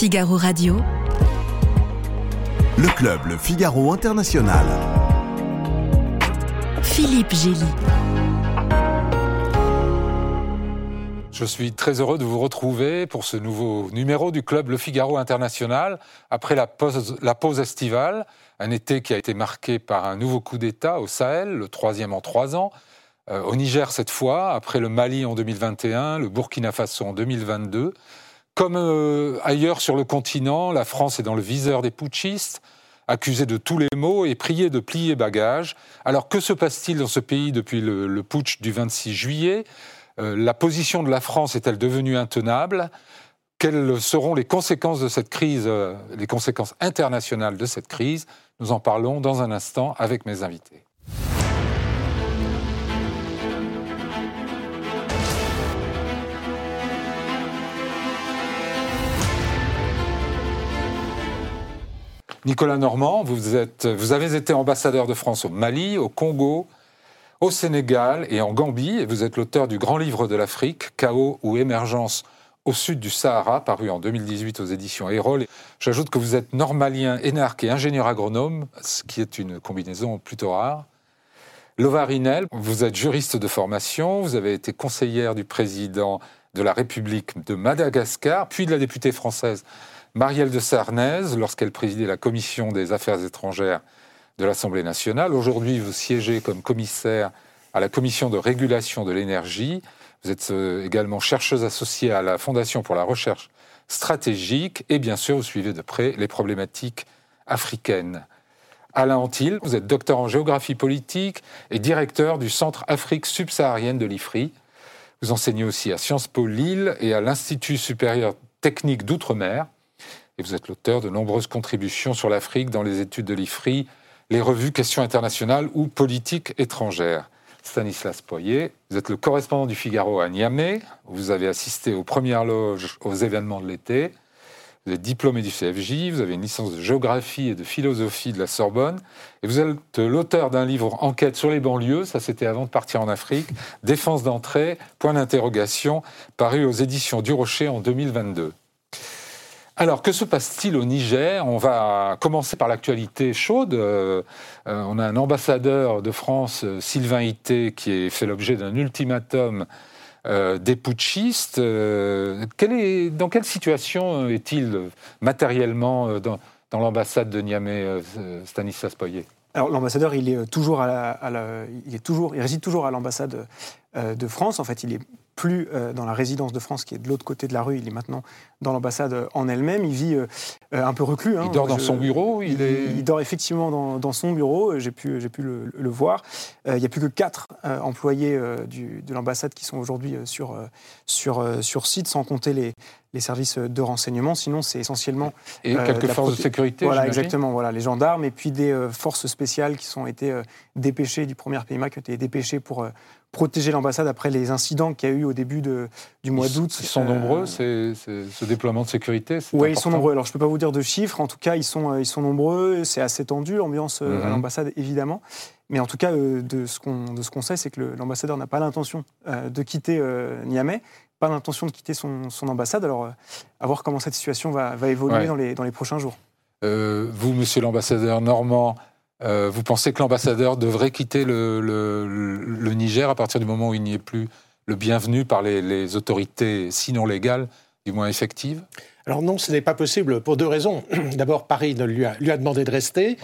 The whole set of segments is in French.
Figaro Radio. Le club Le Figaro International. Philippe Gély. Je suis très heureux de vous retrouver pour ce nouveau numéro du club Le Figaro International après la pause, la pause estivale, un été qui a été marqué par un nouveau coup d'État au Sahel, le troisième en trois ans, euh, au Niger cette fois, après le Mali en 2021, le Burkina Faso en 2022. Comme euh, ailleurs sur le continent, la France est dans le viseur des putschistes, accusée de tous les maux et priée de plier bagages. Alors que se passe-t-il dans ce pays depuis le, le putsch du 26 juillet? Euh, la position de la France est-elle devenue intenable? Quelles seront les conséquences de cette crise, euh, les conséquences internationales de cette crise? Nous en parlons dans un instant avec mes invités. Nicolas Normand, vous, avez été ambassadeur de France au Mali, au Congo, au Sénégal et en Gambie, vous êtes l'auteur du grand livre de l'Afrique, Chaos ou émergence au sud du Sahara, paru en 2018 aux éditions Erol. J'ajoute que vous êtes normalien, énarque et ingénieur agronome, ce qui est une combinaison plutôt rare. Lova Rinel, vous êtes juriste de formation, vous avez été conseillère du président de la République de Madagascar, puis de la députée française Marielle de Sarnez, lorsqu'elle présidait la commission des affaires étrangères de l'Assemblée nationale. Aujourd'hui, vous siégez comme commissaire à la commission de régulation de l'énergie. Vous êtes euh, également chercheuse associée à la Fondation pour la recherche stratégique et bien sûr, vous suivez de près les problématiques africaines. Alain Antil, vous êtes docteur en géographie politique et directeur du Centre Afrique subsaharienne de l'IFRI. Vous enseignez aussi à Sciences Po Lille et à l'Institut supérieur technique d'outre-mer. Et vous êtes l'auteur de nombreuses contributions sur l'Afrique dans les études de l'IFRI, les revues Questions internationales ou Politique étrangère. Stanislas Poyer, vous êtes le correspondant du Figaro à Niamey. Vous avez assisté aux premières loges aux événements de l'été. Vous êtes diplômé du CFJ, vous avez une licence de géographie et de philosophie de la Sorbonne, et vous êtes l'auteur d'un livre Enquête sur les banlieues, ça c'était avant de partir en Afrique, Défense d'entrée, point d'interrogation, paru aux éditions du Rocher en 2022. Alors, que se passe-t-il au Niger? On va commencer par l'actualité chaude. Euh, euh, on a un ambassadeur de France, euh, Sylvain Ité, qui fait l'objet d'un ultimatum des putschistes. Dans quelle situation est-il matériellement dans, l'ambassade de Niamey, Stanislas Poyer alors l'ambassadeur, il est toujours à, il est toujours, il réside toujours à l'ambassade de France. En fait, il est plus euh, dans la résidence de France qui est de l'autre côté de la rue, il est maintenant dans l'ambassade en elle-même. Il vit euh, un peu reclus. Hein. Il dort dans son bureau il, est... il, dort effectivement dans, son bureau, j'ai pu, pu le, voir. Euh, il n'y a plus que quatre employés de l'ambassade qui sont aujourd'hui sur, sur, sur site, sans compter les, les services de renseignement. Sinon, c'est essentiellement. Et quelques forces de sécurité Voilà, exactement. Voilà, les gendarmes et puis des forces spéciales qui sont été dépêchées du premier PMA, qui ont été dépêchées pour protéger l'ambassade après les incidents qu'il y a eu au début de, du mois d'août. Ils sont nombreux, euh, ce déploiement de sécurité Oui, ils sont nombreux. Alors, je ne peux pas vous dire de chiffres. En tout cas, ils sont, euh, ils sont nombreux. C'est assez tendu, l'ambiance euh, à mhm. l'ambassade, évidemment. Mais en tout cas, de ce qu'on sait, c'est que l'ambassadeur n'a pas l'intention de quitter Niamey, pas l'intention de quitter son, son, ambassade. Alors, à voir comment cette situation va, va évoluer dans, les, dans les prochains jours. vous, monsieur l'ambassadeur Normand, euh, vous pensez que l'ambassadeur devrait quitter le, Niger à partir du moment où il n'y est plus le bienvenu par les, autorités, sinon légales, du moins effectives? Alors non, ce n'est pas possible pour deux raisons. D'abord, Paris ne lui, a, lui a demandé de rester.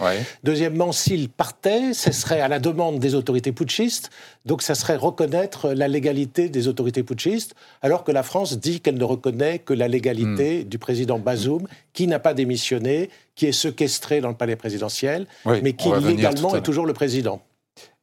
Deuxièmement, s'il partait, ce serait à la demande des autorités putschistes. Donc ça serait reconnaître la légalité des autorités putschistes, alors que la France dit qu'elle ne reconnaît que la légalité hmm. du président Bazoum, qui n'a pas démissionné, qui est séquestré dans le palais présidentiel, mais qui légalement est toujours le président.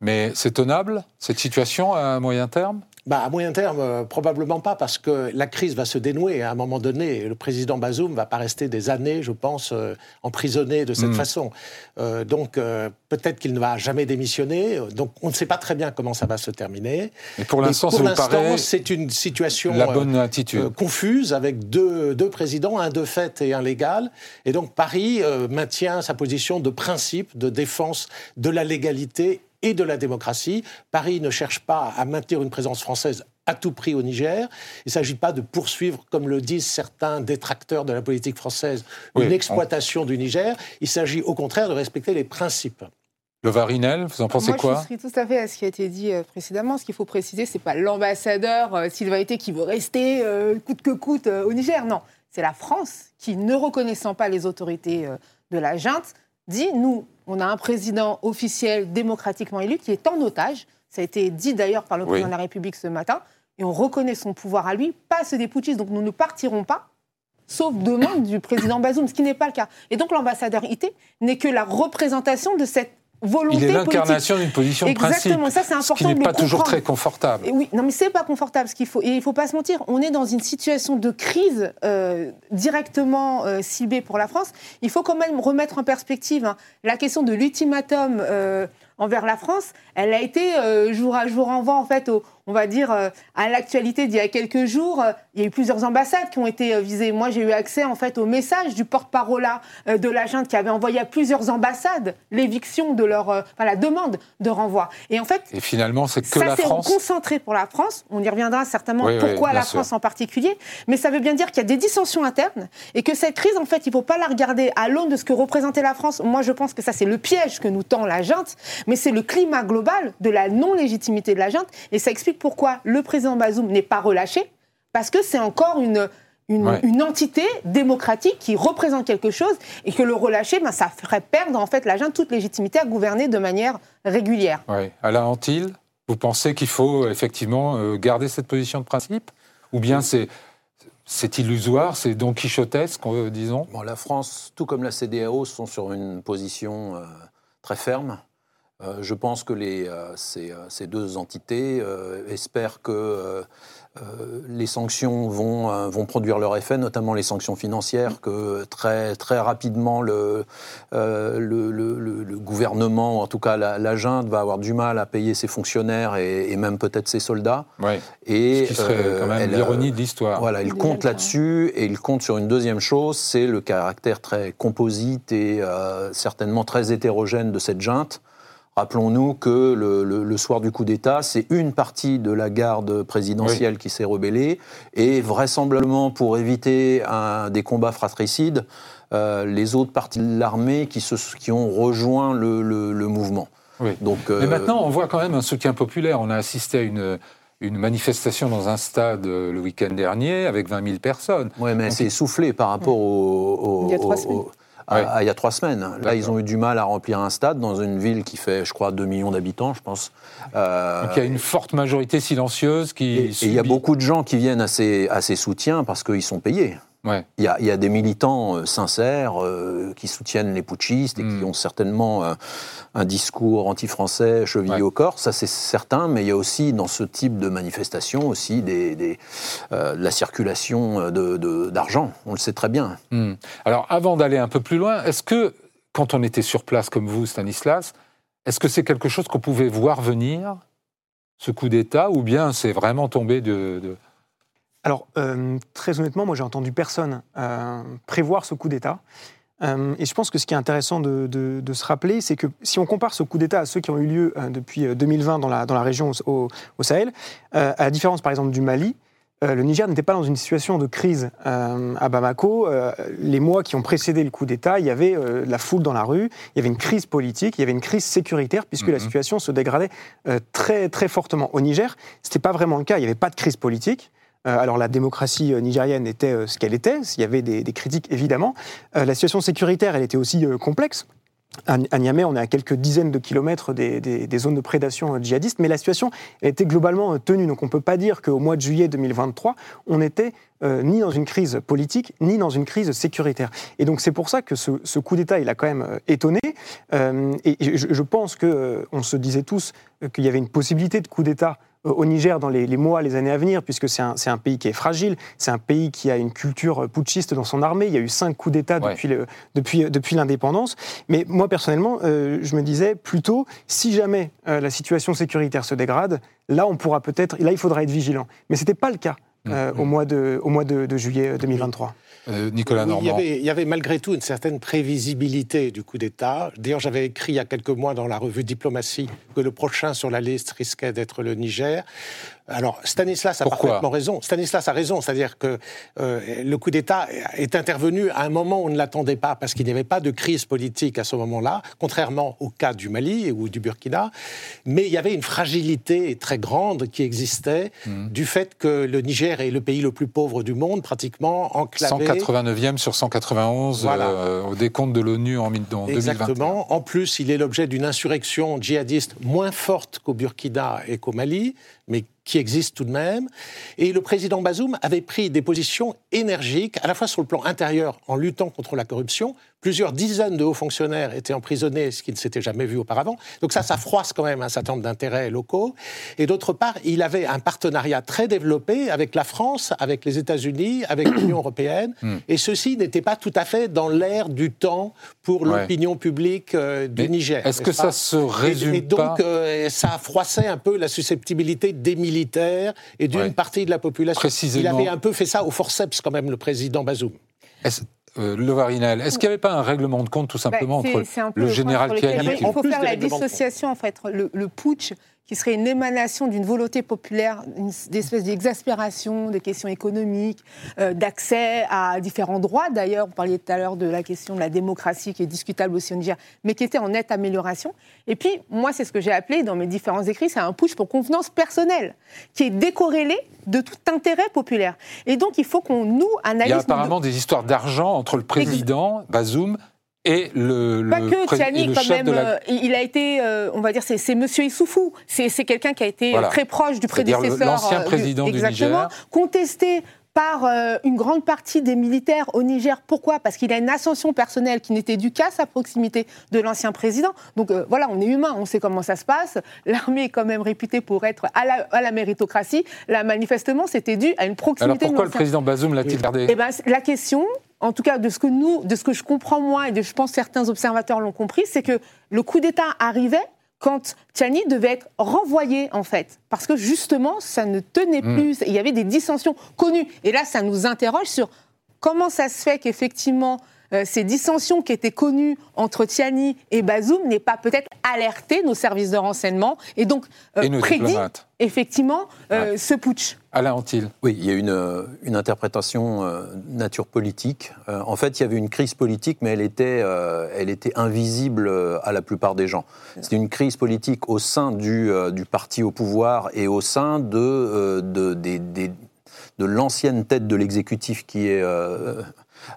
Mais c'est tenable, cette situation, à moyen terme? Bah, à moyen terme, euh, probablement pas, parce que la crise va se dénouer à un moment donné. Le président Bazoum ne va pas rester des années, je pense, euh, emprisonné de cette hmm. façon. Euh, donc, peut-être qu'il ne va jamais démissionner. Donc, on ne sait pas très bien comment ça va se terminer. Mais pour l'instant, c'est une situation la bonne attitude. confuse avec deux, deux, présidents, un de fait et un légal. Et donc, Paris maintient sa position de principe de défense de la légalité et de la démocratie. Paris ne cherche pas à maintenir une présence française à tout prix au Niger. Il ne s'agit pas de poursuivre, comme le disent certains détracteurs de la politique française, une exploitation du Niger. Il s'agit au contraire de respecter les principes. Le Varinel, vous en pensez Moi, quoi Je suis tout à fait à ce qui a été dit euh, précédemment. Ce qu'il faut préciser, c'est pas l'ambassadeur euh, Sylvain Été qui veut rester euh, coûte que coûte au Niger. Non, c'est la France qui, ne reconnaissant pas les autorités de la junte, dit nous, on a un président officiel démocratiquement élu qui est en otage. Ça a été dit d'ailleurs par le président de la République ce matin. Et on reconnaît son pouvoir à lui, pas ceux des putschistes. Donc nous ne partirons pas, sauf demande du président Bazoum, ce qui n'est pas le cas. Et donc l'ambassadeur IT n'est que la représentation de cette il est l'incarnation d'une position de Exactement, ça c'est important. Ce qui n'est pas toujours très confortable. Et oui, non mais c'est pas confortable ce qu'il faut. Et il faut pas se mentir, on est dans une situation de crise euh, directement euh, ciblée pour la France. Il faut quand même remettre en perspective hein, la question de l'ultimatum euh, envers la France. Elle a été jour à jour en vent en fait au, on va dire, euh, à l'actualité d'il y a quelques jours, euh, il y a eu plusieurs ambassades qui ont été euh, visées. Moi, j'ai eu accès en fait au message du porte-parole de la junte qui avait envoyé à plusieurs ambassades l'éviction de leur, enfin, la demande de renvoi. Et en fait, et finalement, c'est que la France. Ça s'est concentré pour la France. On y reviendra certainement. pourquoi la France en particulier Mais ça veut bien dire qu'il y a des dissensions internes et que cette crise, en fait, il ne faut pas la regarder à l'aune de ce que représentait la France. Moi, je pense que ça, c'est le piège que nous tend la junte, mais c'est le climat global de la non-légitimité de la junte et ça explique pourquoi le président Bazoum n'est pas relâché, parce que c'est encore une, une, entité démocratique qui représente quelque chose et que le relâcher, ben, ça ferait perdre en fait l'agent toute légitimité à gouverner de manière régulière. Oui. Alain Antil, vous pensez qu'il faut effectivement euh, garder cette position de principe? Ou bien c'est. C'est illusoire, c'est donc quichotesque, euh, disons? Bon, La France, tout comme la CDAO, sont sur une position euh, très ferme. Euh, je pense que les, euh, euh, ces, deux entités espèrent que les sanctions vont, vont produire leur effet, notamment les sanctions financières, que très, très rapidement le, le, gouvernement, en tout cas la, junte, va avoir du mal à payer ses fonctionnaires et, même peut-être ses soldats. Et, Ce qui serait quand même l'ironie de l'histoire. Voilà, il compte là-dessus et il compte sur une deuxième chose, c'est le caractère très composite et certainement très hétérogène de cette junte. Rappelons-nous que le, soir du coup d'État, c'est une partie de la garde présidentielle qui s'est rebellée, et vraisemblablement pour éviter un, des combats fratricides, euh, les autres parties de l'armée qui, qui, ont rejoint le, mouvement. Donc, euh, Mais maintenant, on voit quand même un soutien populaire. On a assisté à une, une manifestation dans un stade euh, le week-end dernier avec 20 000 personnes. Oui, mais c'est essoufflé par rapport au, Il y a trois semaines il y a trois semaines. Là, ils ont eu du mal à remplir un stade dans une ville qui fait, je crois, 2 millions d'habitants, je pense. Euh, Donc il y a une forte majorité silencieuse qui. Et, il y a beaucoup de gens qui viennent à ces, à ces soutiens parce qu'ils sont payés. Il, y a, des militants euh, sincères euh, qui soutiennent les putschistes et qui hmm. ont certainement euh, un discours anti-français chevillé au corps, ça c'est certain, mais il y a aussi dans ce type de manifestation aussi des, de la circulation d'argent, on le sait très bien. Hmm. Alors avant d'aller un peu plus loin, est-ce que quand on était sur place comme vous, Stanislas, est-ce que c'est quelque chose qu'on pouvait voir venir, ce coup d'État, ou bien c'est vraiment tombé de alors, euh, très honnêtement, moi, j'ai entendu personne euh, prévoir ce coup d'État. Euh, et je pense que ce qui est intéressant de, se rappeler, c'est que si on compare ce coup d'État à ceux qui ont eu lieu depuis 2020 dans la, dans la région au, Sahel, à la différence par exemple du Mali, le Niger n'était pas dans une situation de crise à Bamako. les mois qui ont précédé le coup d'État, il y avait la foule dans la rue, il y avait une crise politique, il y avait une crise sécuritaire, puisque la mhm. situation se dégradait très, très fortement. Au Niger, ce n'était pas vraiment le cas, il n'y avait pas de crise politique. Euh, alors la démocratie euh, nigérienne était euh, ce qu'elle était, il y avait des, critiques évidemment. la situation sécuritaire, elle était aussi complexe. À, Niamey, on est à quelques dizaines de kilomètres des, zones de prédation djihadiste, mais la situation était globalement tenue. Donc on ne peut pas dire qu'au mois de juillet 2023, on était ni dans une crise politique, ni dans une crise sécuritaire. Et donc c'est pour ça que ce, coup d'État, il a quand même étonné. et je, je pense qu'on se disait tous qu'il y avait une possibilité de coup d'État au Niger dans les, mois, les années à venir, puisque c'est un, pays qui est fragile, c'est un pays qui a une culture putschiste dans son armée. Il y a eu cinq coups d'État depuis, depuis, depuis l'indépendance. Mais moi, personnellement, euh, je me disais plutôt, si jamais euh, la situation sécuritaire se dégrade, là, on pourra peut-être, là, il faudra être vigilant. Mais ce n'était pas le cas. Euh, au mois, de, au mois de, juillet 2023. Euh, Nicolas Normand. il, y avait, malgré tout une certaine prévisibilité du coup d'État. D'ailleurs, j'avais écrit il y a quelques mois dans la revue Diplomatie que le prochain sur la liste risquait d'être le Niger. Alors, Stanislas a parfaitement raison. Stanislas a raison, c'est-à-dire que euh, le coup d'État est intervenu à un moment où on ne l'attendait pas, parce qu'il n'y avait pas de crise politique à ce moment-là, contrairement au cas du Mali ou du Burkina. Mais il y avait une fragilité très grande qui existait mmh. du fait que le Niger est le pays le plus pauvre du monde, pratiquement enclavé. 189e sur 191 euh, au décompte de l'ONU en, en Exactement. 2021. Exactement. En plus, il est l'objet d'une insurrection djihadiste moins forte qu'au Burkina et qu'au Mali, mais qui existe tout de même. Et le président Bazoum avait pris des positions énergiques, à la fois sur le plan intérieur, en luttant contre la corruption. Plusieurs dizaines de hauts fonctionnaires étaient emprisonnés, ce qui ne s'était jamais vu auparavant. Donc ça, ça froisse quand même un certain nombre d'intérêts locaux. Et d'autre part, il avait un partenariat très développé avec la France, avec les États-Unis, avec l'Union européenne. Hmm. Et ceci n'était pas tout à fait dans l'air du temps pour l'opinion publique euh, du Niger. Est-ce que ça se résume et, et donc, euh, ça froissait un peu la susceptibilité des militaires et d'une partie de la population. Il avait un peu fait ça au forceps quand même, le président Bazoum. Euh, le Varinel, est-ce qu'il n'y avait pas un règlement de compte tout simplement bah, entre le général Kiani Il faut faire la dissociation, en fait, le, le putsch qui serait une émanation d'une volonté populaire, une espèce d'exaspération des questions économiques, euh, d'accès à différents droits. D'ailleurs, vous parliez tout à l'heure de la question de la démocratie qui est discutable aussi en Niger, mais qui était en nette amélioration. Et puis, moi, c'est ce que j'ai appelé dans mes différents écrits, c'est un push pour convenance personnelle, qui est décorrélé de tout intérêt populaire. Et donc, il faut qu'on nous analyse... Il y a apparemment des histoires d'argent entre le président, Bazoum, et le, pas que Tiani quand même euh, il a été euh, on va dire c'est Monsieur Issoufou c'est quelqu'un qui a été très proche du prédécesseur l'ancien euh, président du, exactement contesté par une grande partie des militaires au Niger. Pourquoi? Parce qu'il a une ascension personnelle qui n'était due qu'à sa proximité de l'ancien président. Donc voilà, on est humain, on sait comment ça se passe. L'armée est quand même réputée pour être à la, à la méritocratie. Là, manifestement, c'était dû à une proximité. Alors pourquoi le président Bazoum l'a-t-il gardé? Eh ben, La question, en tout cas de ce que nous, de ce que je comprends moi et de je pense certains observateurs l'ont compris, c'est que le coup d'État arrivait quand Tchani devait être renvoyé, en fait. Parce que justement, ça ne tenait hmm. plus. Il y avait des dissensions connues. Et là, ça nous interroge sur comment ça se fait qu'effectivement, ces dissensions qui étaient connues entre Tiani et Bazoum n'aient pas peut-être alerté nos services de renseignement et donc euh, prédit effectivement euh, ce putsch. Alain Antil. Oui, il y a une, une interprétation nature politique. en fait, il y avait une crise politique, mais elle était, elle était invisible à la plupart des gens. C'est une crise politique au sein du, du, parti au pouvoir et au sein de, de, de l'ancienne tête de l'exécutif qui est euh,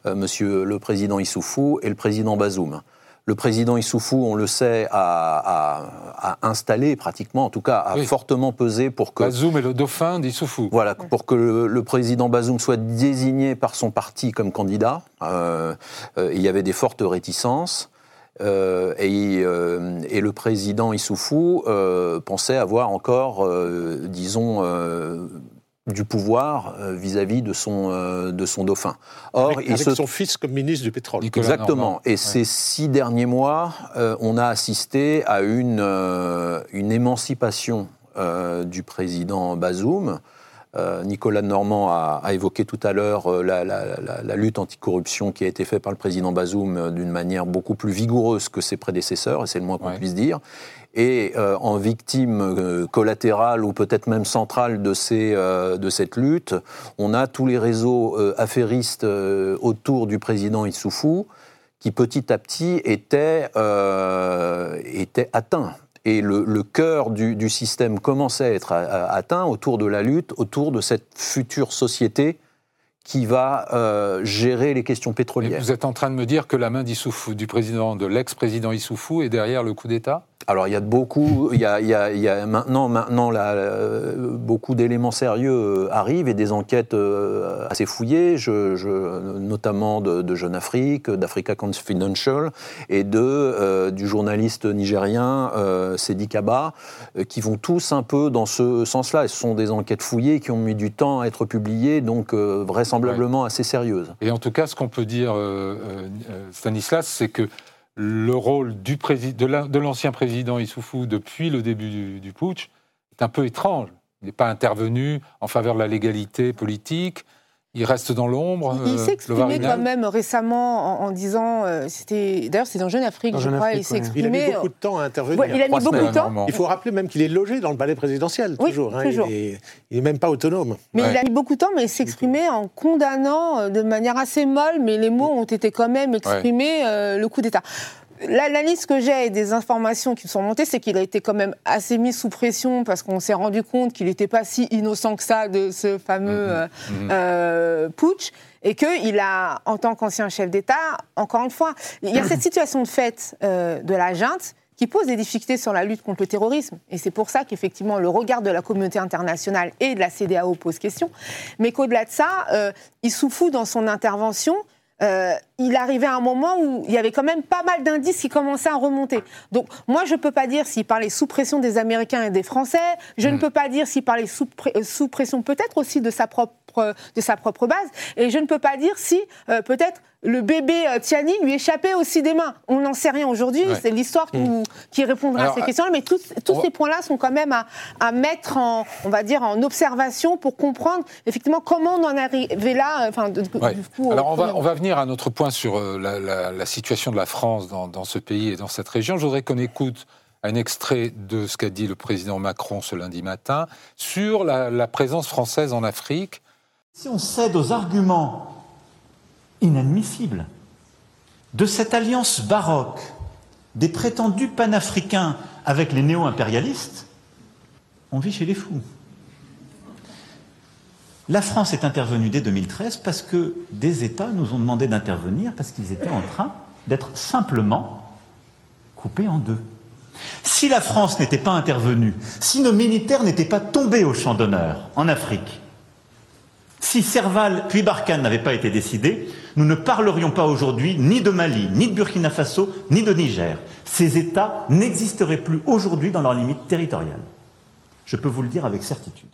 monsieur le président Issoufou et le président Bazoum. Le président Issoufou, on le sait, a, installé pratiquement, en tout cas, a fortement pesé pour que. Bazoum est le dauphin d'Issoufou. Voilà, pour que le, président Bazoum soit désigné par son parti comme candidat. Euh, euh, il y avait des fortes réticences. et, et, le président Issoufou pensait avoir encore, disons, du pouvoir euh, vis-à-vis de, son, euh, de son dauphin. Or, avec, il son fils comme ministre du pétrole. Exactement. Et ces six derniers mois, euh, on a assisté à une, une émancipation du président Bazoum. Nicolas Normand a, a, évoqué tout à l'heure la, la, la, la, lutte anticorruption qui a été faite par le président Bazoum d'une manière beaucoup plus vigoureuse que ses prédécesseurs, et c'est le moins qu'on puisse dire et euh, en victime euh, collatérale ou peut-être même centrale de, ces, euh, de cette lutte, on a tous les réseaux affairistes autour du président Issoufou qui petit à petit étaient, étaient atteints. Et le, le cœur du, du, système commençait à être atteint autour de la lutte, autour de cette future société qui va gérer les questions pétrolières. vous êtes en train de me dire que la main du président, de l'ex-président Issoufou, est derrière le coup d'État? Alors il y a beaucoup, il y a, il y a, il y a maintenant, maintenant là, euh, beaucoup d'éléments sérieux euh, arrivent et des enquêtes euh, assez fouillées, je, je, notamment de, de, Jeune Afrique, d'Africa Confidential et de, du journaliste nigérien euh, Sedi Kaba, qui vont tous un peu dans ce sens-là. Ce sont des enquêtes fouillées qui ont mis du temps à être publiées, donc vraisemblablement assez sérieuses. Et en tout cas, ce qu'on peut dire, Stanislas, c'est que le rôle du de l'ancien président Issoufou depuis le début du, putsch est un peu étrange. Il n'est pas intervenu en faveur de la légalité politique. Il reste dans l'ombre. Il, il s'est exprimé quand même récemment en, disant, c'était d'ailleurs c'est dans Jeune Afrique, je crois, il s'est exprimé. Il a mis beaucoup de temps à intervenir. il a mis beaucoup de temps. Il faut rappeler même qu'il est logé dans le palais présidentiel toujours. Hein. Il, n'est même pas autonome. Mais il a mis beaucoup de temps, mais il s'est exprimé en condamnant de manière assez molle, mais les mots ont été quand même exprimés le coup d'État. L'analyse que j'ai et des informations qui sont montées, c'est qu'il a été quand même assez mis sous pression parce qu'on s'est rendu compte qu'il n'était pas si innocent que ça de ce fameux mhm. Euh, mhm. Euh, putsch et qu'il a, en tant qu'ancien chef d'État, encore une fois, il y a cette situation de fait euh, de la junte qui pose des difficultés sur la lutte contre le terrorisme. Et c'est pour ça qu'effectivement, le regard de la communauté internationale et de la CDAO pose question. Mais qu'au-delà de ça, il souffle dans son intervention euh, il arrivait à un moment où il y avait quand même pas mal d'indices qui commençaient à remonter. Donc moi, je ne peux pas dire s'il parlait sous pression des Américains et des Français, je ne hmm. peux pas dire s'il parlait sous, euh, sous pression peut-être aussi de sa propre de sa propre base. Et je ne peux pas dire si euh, peut-être le bébé Tiani lui échappait aussi des mains. On n'en sait rien aujourd'hui, c'est l'histoire qui répondra à ces questions-là, mais tous, ces points-là sont quand même à, mettre en, on va dire, en observation pour comprendre effectivement comment on en est arrivé là. Enfin, Alors on va, on va venir à notre point sur euh, la, situation de la France dans, dans, ce pays et dans cette région. Je voudrais qu'on écoute un extrait de ce qu'a dit le président Macron ce lundi matin sur la présence française en Afrique si on cède aux arguments inadmissibles de cette alliance baroque des prétendus panafricains avec les néo-impérialistes, on vit chez les fous. La France est intervenue dès 2013 parce que des États nous ont demandé d'intervenir parce qu'ils étaient en train d'être simplement coupés en deux. Si la France n'était pas intervenue, si nos militaires n'étaient pas tombés au champ d'honneur en Afrique, si Serval puis Barkhane n'avaient pas été décidés, nous ne parlerions pas aujourd'hui ni de Mali, ni de Burkina Faso, ni de Niger. Ces États n'existeraient plus aujourd'hui dans leurs limites territoriales. Je peux vous le dire avec certitude.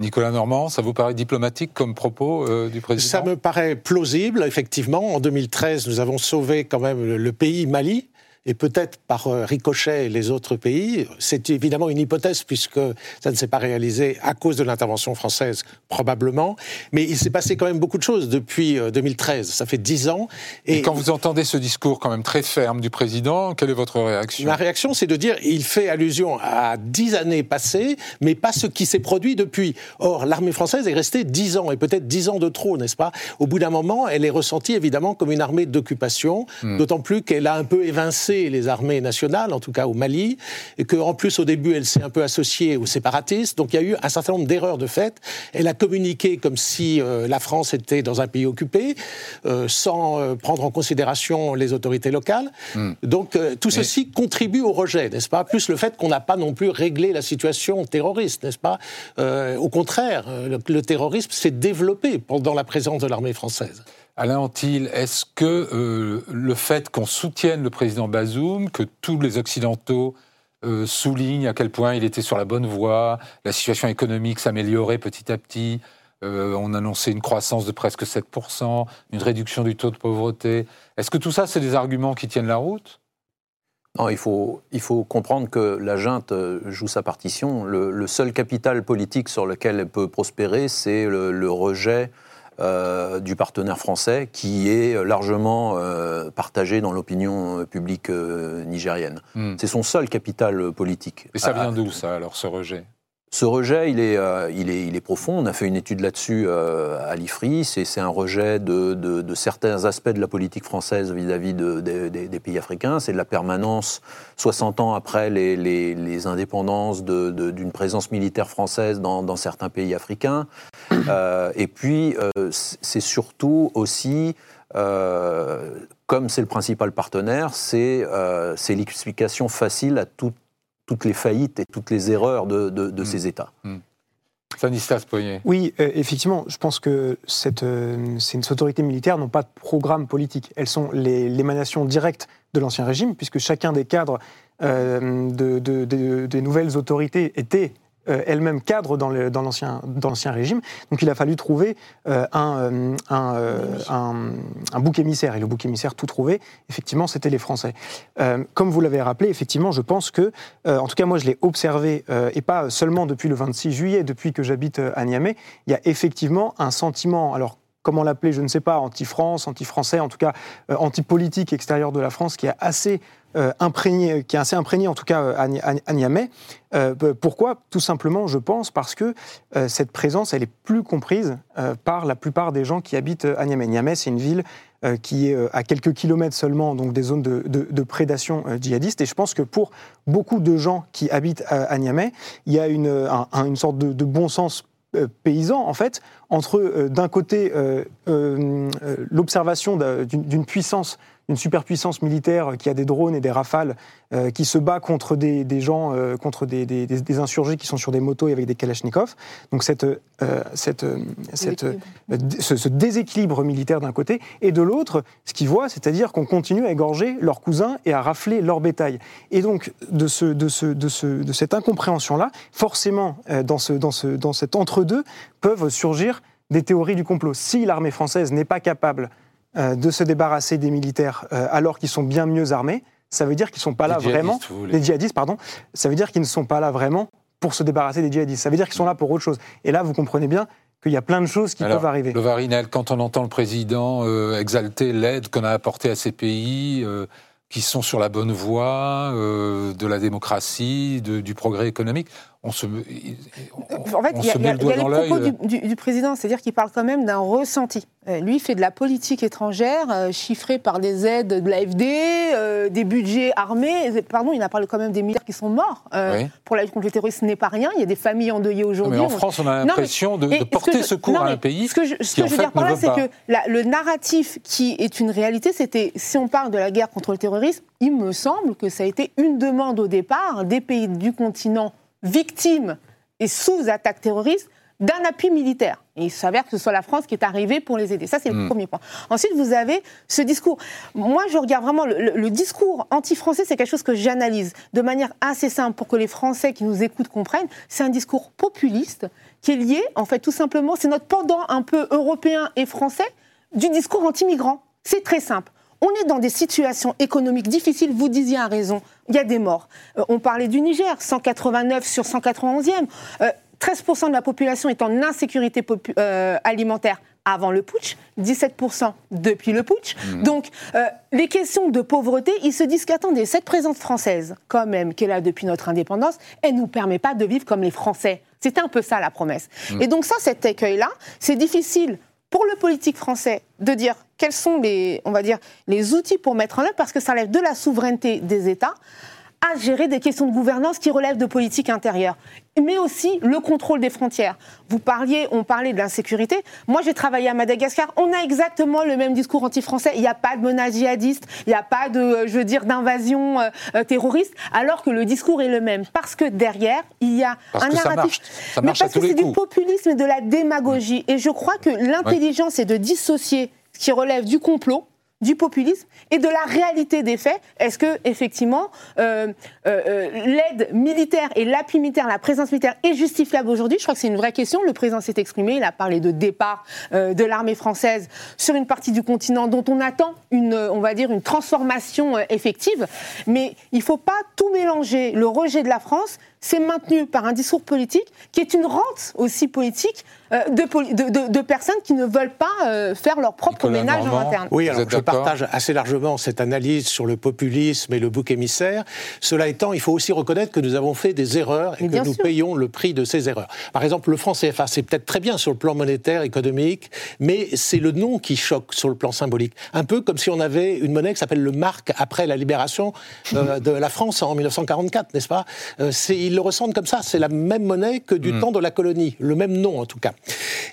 Nicolas Normand, ça vous paraît diplomatique comme propos euh, du président? Ça me paraît plausible, effectivement. En 2013, nous avons sauvé quand même le pays Mali, et peut-être par euh, ricochet les autres pays. C'est évidemment une hypothèse puisque ça ne s'est pas réalisé à cause de l'intervention française, probablement. Mais il s'est passé quand même beaucoup de choses depuis 2013. Euh, ça fait dix ans. Et, quand vous entendez ce discours quand même très ferme du président, quelle est votre réaction? Ma réaction, c'est de dire il fait allusion à dix années passées, mais pas ce qui s'est produit depuis. Or, l'armée française est restée dix ans, et peut-être dix ans de trop, n'est-ce pas? Au bout d'un moment, elle est ressentie évidemment comme une armée d'occupation, hmm. d'autant plus qu'elle a un peu évincé les armées nationales, en tout cas au Mali, et qu'en plus au début elle s'est un peu associée aux séparatistes. Donc il y a eu un certain nombre d'erreurs de fait. Elle a communiqué comme si euh, la France était dans un pays occupé, euh, sans euh, prendre en considération les autorités locales. Hmm. Donc tout ceci contribue au rejet, n'est-ce pas? Plus le fait qu'on n'a pas non plus réglé la situation terroriste, n'est-ce pas? Au contraire, le terrorisme s'est développé pendant la présence de l'armée française. Alain Antil, est-ce que euh, le fait qu'on soutienne le président Bazoum, que tous les Occidentaux euh, soulignent à quel point il était sur la bonne voie, la situation économique s'améliorait petit à petit, euh, on annonçait une croissance de presque 7%, une réduction du taux de pauvreté, est-ce que tout ça, c'est des arguments qui tiennent la route? Non, il faut, il faut comprendre que la junte joue sa partition. Le, seul capital politique sur lequel elle peut prospérer, c'est le, rejet euh, du partenaire français qui est largement euh, partagé dans l'opinion publique euh, nigérienne. Hmm. C'est son seul capital politique. Et ça vient d'où ça alors, ce rejet? Ce rejet, il est, il, est, il est, profond. On a fait une étude là-dessus à l'IFRI. C'est un rejet de, de, certains aspects de la politique française vis-à-vis de, des pays africains. C'est de la permanence, 60 ans après les, les, les indépendances, d'une présence militaire française dans, dans, certains pays africains. Euh, et puis, euh, c'est surtout aussi, euh, comme c'est le principal partenaire, c'est l'explication facile à toutes les faillites et toutes les erreurs de, de, ces mm. États. Mm. Stanislas Poignet. Oui, effectivement, je pense que cette, ces autorités militaires n'ont pas de programme politique. Elles sont l'émanation directe de l'Ancien Régime, puisque chacun des cadres de, des nouvelles autorités était euh, elle-même cadre dans l'ancien régime. Donc il a fallu trouver euh, euh, un, un, bouc émissaire. Et le bouc émissaire tout trouvé, effectivement, c'était les Français. comme vous l'avez rappelé, effectivement, je pense que, en tout cas moi je l'ai observé, et pas seulement depuis le 26 juillet, depuis que j'habite à Niamey, il y a effectivement un sentiment, alors comment l'appeler, je ne sais pas, anti-France, anti-français, en tout cas anti-politique extérieure de la France, qui est assez imprégné, qui est assez imprégné en tout cas à, Niamey. pourquoi? Tout simplement, je pense, parce que cette présence, elle est plus comprise par la plupart des gens qui habitent à Niamey. Niamey, c'est une ville euh, qui est euh, à quelques kilomètres seulement donc des zones de, prédation euh, djihadiste. Et je pense que pour beaucoup de gens qui habitent à, Niamey, il y a une, une sorte de, bon sens paysan, en fait, entre, d'un côté, l'observation d'une puissance une superpuissance militaire qui a des drones et des rafales, euh, qui se bat contre des, gens, euh, contre des, des, insurgés qui sont sur des motos et avec des kalachnikovs. Donc cette, euh, cette, cette ce, déséquilibre militaire d'un côté, et de l'autre, ce qu'ils voient, c'est-à-dire qu'on continue à égorger leurs cousins et à rafler leur bétail. Et donc, de, ce, de, ce, de, ce, de cette incompréhension-là, forcément, dans, ce, dans, ce, dans cet entre-deux, peuvent surgir des théories du complot. Si l'armée française n'est pas capable de se débarrasser des militaires euh, alors qu'ils sont bien mieux armés, ça veut dire qu'ils ne sont pas là vraiment. Les djihadistes, pardon. Ça veut dire qu'ils ne sont pas là vraiment pour se débarrasser des djihadistes. Ça veut dire qu'ils sont là pour autre chose. Et là, vous comprenez bien qu'il y a plein de choses qui peuvent arriver. Le Varinel, quand on entend le président euh, exalter l'aide qu'on a apportée à ces pays, qui sont sur la bonne voie de la démocratie, du progrès économique, on se, en fait, il y a, les propos du, président, c'est-à-dire qu'il parle quand même d'un ressenti. Euh, lui fait de la politique étrangère euh, chiffrée par des aides de l'AFD, euh, des budgets armés. Pardon, il a parlé quand même des militaires qui sont morts pour la lutte contre le terrorisme. Ce n'est pas rien. Il y a des familles endeuillées aujourd'hui. Mais en France, on a l'impression de, porter secours à un pays. Ce que je, ce que je veux dire par là, c'est que le narratif qui est une réalité, c'était si on parle de la guerre contre le terrorisme, il me semble que ça a été une demande au départ des pays du continent victime et sous attaque terroriste d'un appui militaire. Et il s'avère que ce soit la France qui est arrivée pour les aider. Ça, c'est le hmm. premier point. Ensuite, vous avez ce discours. Moi, je regarde vraiment le, discours anti-français, c'est quelque chose que j'analyse de manière assez simple pour que les Français qui nous écoutent comprennent. C'est un discours populiste qui est lié, en fait, tout simplement, c'est notre pendant un peu européen et français du discours anti-migrant. C'est très simple. On est dans des situations économiques difficiles, vous disiez à raison, il y a des morts. Euh, on parlait du Niger, 189 sur 191e. 13% de la population est en insécurité euh, alimentaire avant le putsch, 17% depuis le putsch. Mmh. Donc, euh, les questions de pauvreté, ils se disent qu'attendez, cette présence française, quand même, est là depuis notre indépendance, elle ne nous permet pas de vivre comme les Français. C'était un peu ça la promesse. Mmh. Et donc ça, cet écueil-là, c'est difficile pour le politique français de dire quels sont les, outils pour mettre en œuvre, parce que ça lève de la souveraineté des États à gérer des questions de gouvernance qui relèvent de politique intérieure, mais aussi le contrôle des frontières. Vous parliez, on parlait de l'insécurité. Moi, j'ai travaillé à Madagascar. On a exactement le même discours anti-français. Il n'y a pas de menace djihadiste, il n'y a pas de, euh, je veux dire, d'invasion euh, euh, terroriste, alors que le discours est le même. Parce que derrière, il y a un narratif. mais parce que c'est du populisme et de la démagogie. Et je crois que l'intelligence est de dissocier ce qui relève du complot du populisme et de la réalité des faits. Est-ce que effectivement euh, euh, euh, l'aide militaire et l'appui militaire, la présence militaire est justifiable aujourd'hui? Je crois que c'est une vraie question. Le président s'est exprimé, il a parlé de départ de l'armée française sur une partie du continent dont on attend une, on va dire, une transformation effective. Mais il ne faut pas tout mélanger. Le rejet de la France, c'est maintenu par un discours politique qui est une rente aussi politique euh, de, de, personnes qui ne veulent pas euh, faire leur propre ménage en interne. Oui, alors je partage assez largement cette analyse sur le populisme et le bouc émissaire. Cela étant, il faut aussi reconnaître que nous avons fait des erreurs et que nous payons le prix de ces erreurs. Par exemple, le franc CFA, c'est peut-être très bien sur le plan monétaire, économique, mais c'est le nom qui choque sur le plan symbolique. Un peu comme si on avait une monnaie qui s'appelle le marque après la libération euh, de la France en 1944, n'est-ce pas? Ils le ressentent comme ça. C'est la même monnaie que du hmm. temps de la colonie, le même nom en tout cas.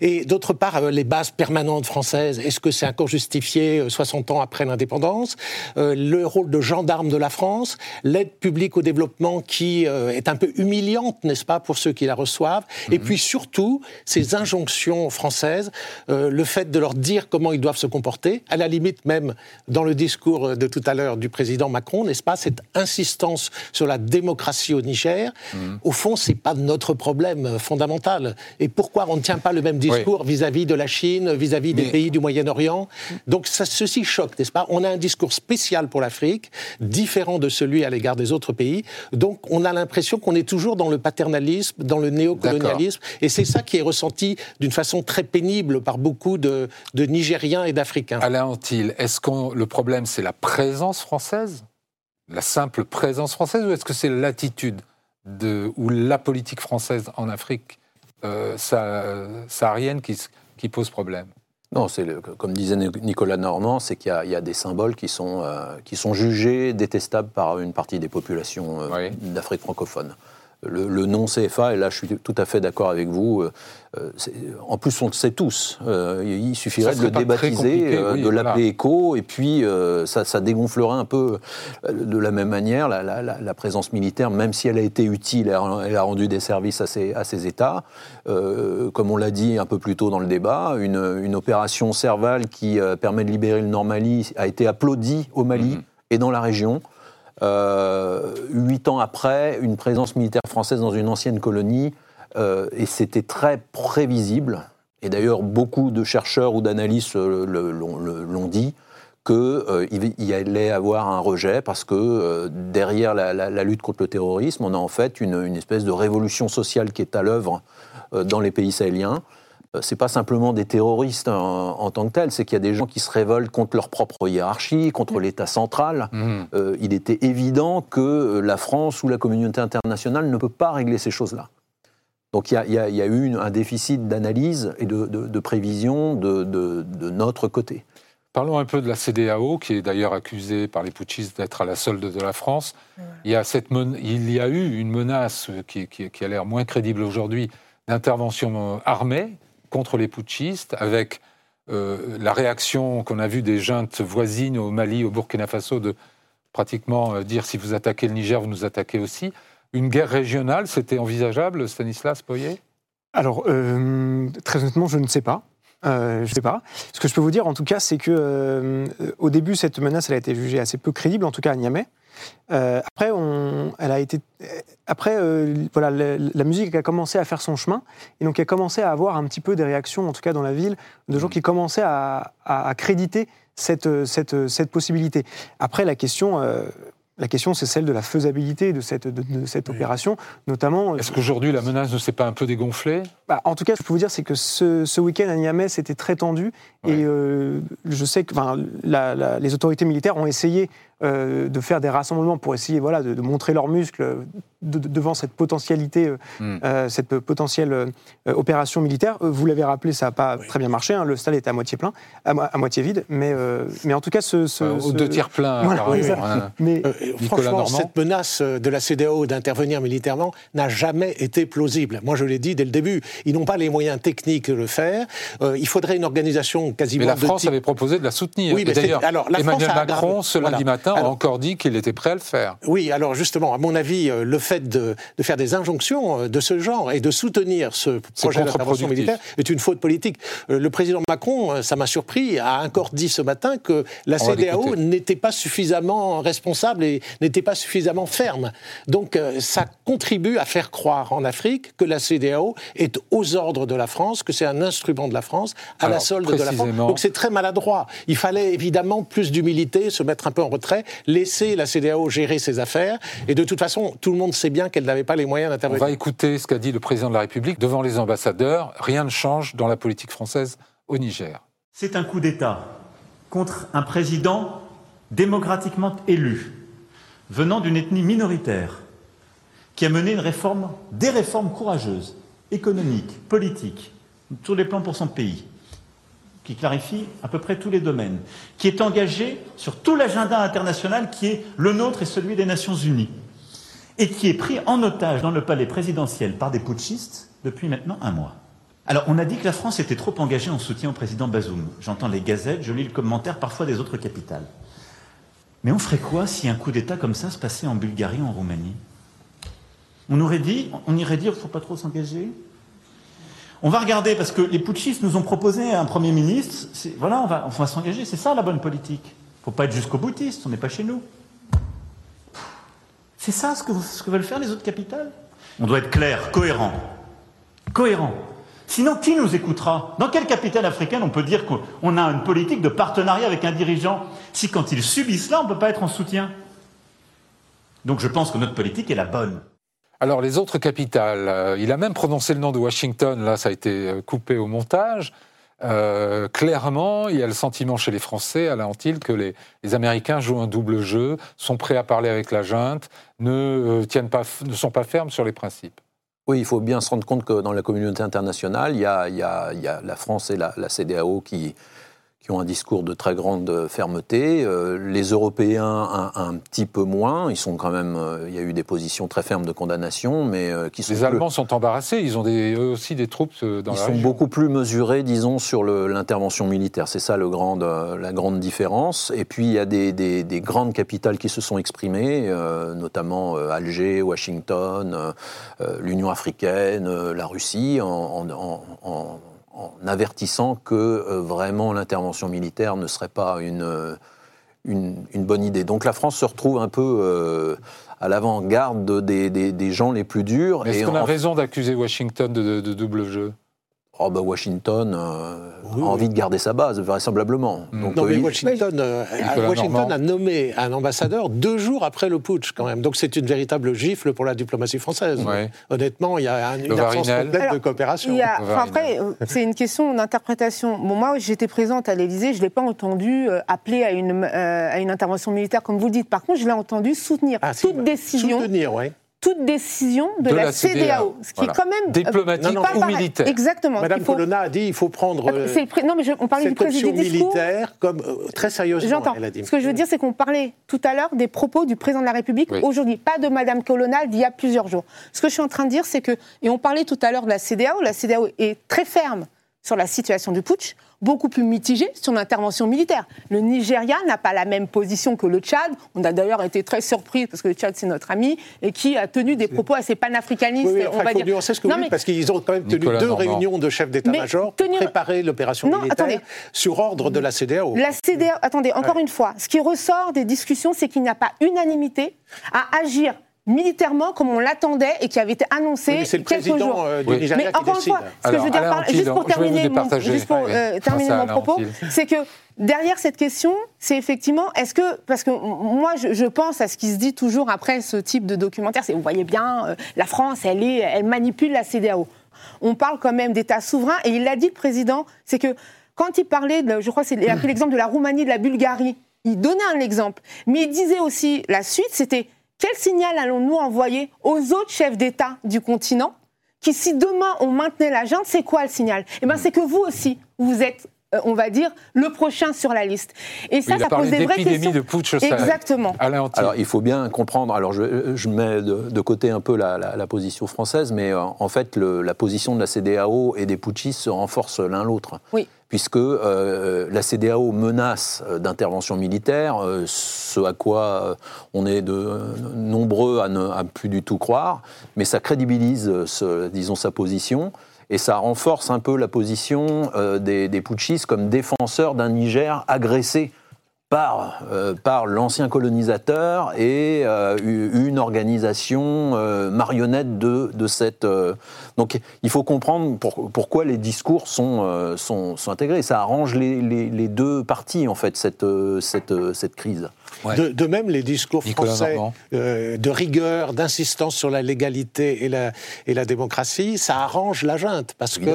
Et d'autre part, euh, les bases permanentes françaises, est-ce que c'est encore justifié 60 euh, ans après l'indépendance euh, Le rôle de gendarme de la France, l'aide publique au développement qui est un peu humiliante, n'est-ce pas, pour ceux qui la reçoivent, et hmm. puis surtout ces injonctions françaises, le fait de leur dire comment ils doivent se comporter, à la limite même dans le discours de tout à l'heure du président Macron, n'est-ce pas, cette insistance sur la démocratie au Niger, Mhm. Au fond, c'est pas notre problème fondamental. Et pourquoi on ne tient pas le même discours vis-à-vis de la Chine, vis-à-vis des pays du Moyen-Orient? Donc ça, ceci choque, n'est-ce pas? On a un discours spécial pour l'Afrique, différent de celui à l'égard des autres pays. Donc on a l'impression qu'on est toujours dans le paternalisme, dans le néocolonialisme, et c'est ça qui est ressenti d'une façon très pénible par beaucoup de, Nigériens et d'Africains. Alain Antil, est-ce que le problème c'est la présence française? La simple présence française ou est-ce que c'est l'attitude de, ou la politique française en Afrique euh, saharienne qui, qui pose problème? Non, c'est comme disait Nicolas Normand, c'est qu'il y, a des symboles qui sont, euh, qui sont jugés détestables par une partie des populations euh, d'Afrique francophone le, non CFA, et là je suis tout à fait d'accord avec vous, euh, euh, en plus on le sait tous, euh, il suffirait de le débaptiser, de l'appeler écho, et puis ça, dégonflerait un peu de la même manière la, présence militaire, même si elle a été utile, elle a rendu des services à ces, États. comme on l'a dit un peu plus tôt dans le débat, une, opération Serval qui permet de libérer le Nord Mali a été applaudie au Mali mm-hmm. et dans la région. Euh, huit ans après, une présence militaire française dans une ancienne colonie, euh, et c'était très prévisible. Et d'ailleurs, beaucoup de chercheurs ou d'analystes l'ont dit qu'il y allait avoir un rejet parce que derrière la, lutte contre le terrorisme, on a en fait une espèce de révolution sociale qui est à l'œuvre dans les pays sahéliens. Euh, c'est pas simplement des terroristes en, tant que tels, c'est qu'il y a des gens qui se révoltent contre leur propre hiérarchie, contre mm. l'État central. Mm. Euh, il était évident que euh, la France ou la communauté internationale ne peut pas régler ces choses-là. Donc il y, a, eu un déficit d'analyse et de, prévision de, notre côté. Parlons un peu de la CDAO, qui est d'ailleurs accusée par les putschistes d'être à la solde de la France. Il, y a cette il y a eu une menace qui, qui a l'air moins crédible aujourd'hui d'intervention armée contre les putschistes, avec euh, la réaction qu'on a vue des juntes voisines au Mali, au Burkina Faso, de pratiquement euh, dire si vous attaquez le Niger, vous nous attaquez aussi. Une guerre régionale, c'était envisageable, Stanislas Poyer Alors, euh, très honnêtement, je ne sais pas. je ne sais pas. Ce que je peux vous dire, en tout cas, c'est que au début, cette menace, elle a été jugée assez peu crédible, en tout cas à Niamey. Euh, après, on, elle a été, après euh, voilà, la, musique a commencé à faire son chemin, et donc elle a commencé à avoir un petit peu des réactions, en tout cas dans la ville, de gens mmh. qui commençaient à, à, créditer cette, cette, cette, possibilité. Après, la question, euh, la question, c'est celle de la faisabilité de cette, de, cette opération, notamment. Est-ce qu'aujourd'hui la menace ne s'est pas un peu dégonflée? Bah, En tout cas, je peux vous dire, c'est que ce, ce week-end à Niamey, c'était très tendu, et je sais que les autorités militaires ont essayé euh, de faire des rassemblements pour essayer voilà, de, montrer leurs muscles devant cette potentialité, euh, hmm. euh, cette potentielle opération militaire. Vous l'avez rappelé, ça n'a pas très bien marché. Hein. le stade était à moitié plein, à, moitié vide, mais, mais en tout cas, ce, ce, deux tiers pleins. Hein. mais franchement, cette menace de la CDAO d'intervenir militairement n'a jamais été plausible. Moi, je l'ai dit dès le début, ils n'ont pas les moyens techniques de le faire. il faudrait une organisation quasiment. Mais la France avait proposé de la soutenir. Oui, d'ailleurs, Emmanuel Macron, ce lundi matin, a encore dit qu'il était prêt à le faire. Oui, alors justement, à mon avis, euh, le fait de, faire des injonctions euh, de ce genre et de soutenir ce projet d'intervention militaire est une faute politique. Euh, le président Macron, ça m'a surpris, a encore dit ce matin que la CDAO n'était pas suffisamment responsable et n'était pas suffisamment ferme. Donc ça contribue à faire croire en Afrique que la CDAO est aux ordres de la France, que c'est un instrument de la France, à la solde de la France. Donc c'est très maladroit. Il fallait évidemment plus d'humilité, se mettre un peu en retrait laisser la CDAO gérer ses affaires. Et de toute façon, tout le monde sait bien qu'elle n'avait pas les moyens d'intervenir. On va écouter ce qu'a dit le président de la République devant les ambassadeurs. Rien ne change dans la politique française au Niger. C'est un coup d'État contre un président démocratiquement élu, venant d'une ethnie minoritaire, qui a mené une réforme, des réformes courageuses, économiques, politiques, sur les plans pour son pays qui clarifie à peu près tous les domaines, qui est engagé sur tout l'agenda international qui est le nôtre et celui des Nations Unies, et qui est pris en otage dans le palais présidentiel par des putschistes depuis maintenant un mois. Alors, on a dit que la France était trop engagée en soutien au président Bazoum. J'entends les gazettes, je lis le commentaire parfois des autres capitales. Mais on ferait quoi si un coup d'État comme ça se passait en Bulgarie, en Roumanie? On aurait dit, on irait dire, faut pas trop s'engager? On va regarder, parce que les putschistes nous ont proposé un Premier ministre, voilà, on va, s'engager, c'est ça la bonne politique. Il ne faut pas être jusqu'au boutiste, on n'est pas chez nous. C'est ça ce que, ce que veulent faire les autres capitales? On doit être clair, cohérent. Cohérent. Sinon, qui nous écoutera? Dans quelle capitale africaine on peut dire qu'on a une politique de partenariat avec un dirigeant? Si quand ils subissent cela, on ne peut pas être en soutien Donc je pense que notre politique est la bonne. Alors les autres capitales, euh, il a même prononcé le nom de Washington, là ça a été euh, coupé au montage. Euh, clairement, il y a le sentiment chez les Français, Alain Antil, que les, Américains jouent un double jeu, sont prêts à parler avec la junte, ne, tiennent pas, ne sont pas fermes sur les principes. Oui, il faut bien se rendre compte que dans la communauté internationale, il y a, la France et la, la CDAO qui, qui ont un discours de très grande fermeté. Euh, les Européens, un, petit peu moins. Ils sont quand même. Euh, il y a eu des positions très fermes de condamnation, mais euh, qui sont. Les Allemands sont embarrassés. Ils ont des, eux aussi des troupes dans ils la sont beaucoup plus mesurés, disons, sur l'intervention militaire. C'est ça le grand, la grande différence. Et puis il y a des, des, grandes capitales qui se sont exprimées, notamment Alger, Washington, l'Union africaine, la Russie, en, en en avertissant que euh, vraiment l'intervention militaire ne serait pas une, euh, une, bonne idée. Donc la France se retrouve un peu euh, à l'avant-garde des, des, gens les plus durs. Est-ce qu'on a raison d'accuser Washington de, de double jeu? Oh bah Washington euh, a envie de garder sa base, vraisemblablement. Mm. Donc, non, mais Washington, euh, Washington a nommé un ambassadeur deux jours après le putsch, quand même. Donc c'est une véritable gifle pour la diplomatie française. Honnêtement, il y a une absence complète de coopération. après, euh, c'est une question d'interprétation. Bon, moi, j'étais présente à l'Élysée, je ne l'ai pas entendu appeler à une, à une intervention militaire, comme vous le dites. Par contre, je l'ai entendu soutenir ah, toute décision. Soutenir, oui toute décision de, la, CDAO, ce qui est quand même diplomatique ou militaire. Exactement. Madame Colonna a dit il faut prendre euh, non mais on parlait du président militaire comme euh, très sérieusement. J'entends. Ce que je veux dire c'est qu'on parlait tout à l'heure des propos du président de la République aujourd'hui, pas de Madame Colonna d'il y a plusieurs jours. Ce que je suis en train de dire c'est que et on parlait tout à l'heure de la CDAO, la CDAO est très ferme sur la situation du putsch beaucoup plus mitigé sur l'intervention militaire. Le Nigeria n'a pas la même position que le Tchad. On a d'ailleurs été très surpris parce que le Tchad c'est notre ami et qui a tenu des propos assez panafricanistes. Oui, on va dire. nuancer ce que vous dites parce qu'ils ont quand même tenu deux réunions de chefs d'état-major pour préparer l'opération militaire sur ordre de la CDAO. La CDAO, attendez, encore une fois, ce qui ressort des discussions, c'est qu'il n'y a pas unanimité à agir militairement comme on l'attendait et qui avait été annoncé c'est le président euh, du Nigeria Mais encore une fois, ce que je veux dire, juste pour terminer mon, juste pour, euh, terminer mon propos, c'est que derrière cette question, c'est effectivement, est-ce que, parce que moi, je, pense à ce qui se dit toujours après ce type de documentaire, c'est, vous voyez bien, euh, la France, elle, est, elle manipule la CDAO. On parle quand même d'État souverain, et il l'a dit, le président, c'est que quand il parlait, de, je crois qu'il a pris l'exemple de la Roumanie, de la Bulgarie, il donnait un exemple, mais il disait aussi, la suite, c'était quel signal allons-nous envoyer aux autres chefs d'État du continent qui, si demain on maintenait la junte, c'est quoi le signal? Eh bien, c'est que vous aussi, vous êtes euh, on va dire, le prochain sur la liste. Et ça, ça pose des vraies questions. de putsch Exactement. Alors, il faut bien comprendre, alors je, je mets de, côté un peu la, position française, mais euh, en fait, la position de la CDAO et des putschistes se renforcent l'un l'autre. Oui puisque euh, la CDAO menace d'intervention militaire, ce à quoi on est de, nombreux à ne plus du tout croire, mais ça crédibilise, disons, sa position et ça renforce un peu la position euh, des, des putschistes comme défenseurs d'un Niger agressé par, euh, l'ancien colonisateur et euh, une organisation marionnette de cette... donc il faut comprendre pourquoi les discours sont, sont, sont, intégrés. Ça arrange les, les, les, deux parties, en fait, cette, cette, cette crise. De, même, les discours français euh, de rigueur, d'insistance sur la légalité et la, et la démocratie, ça arrange la junte. Parce que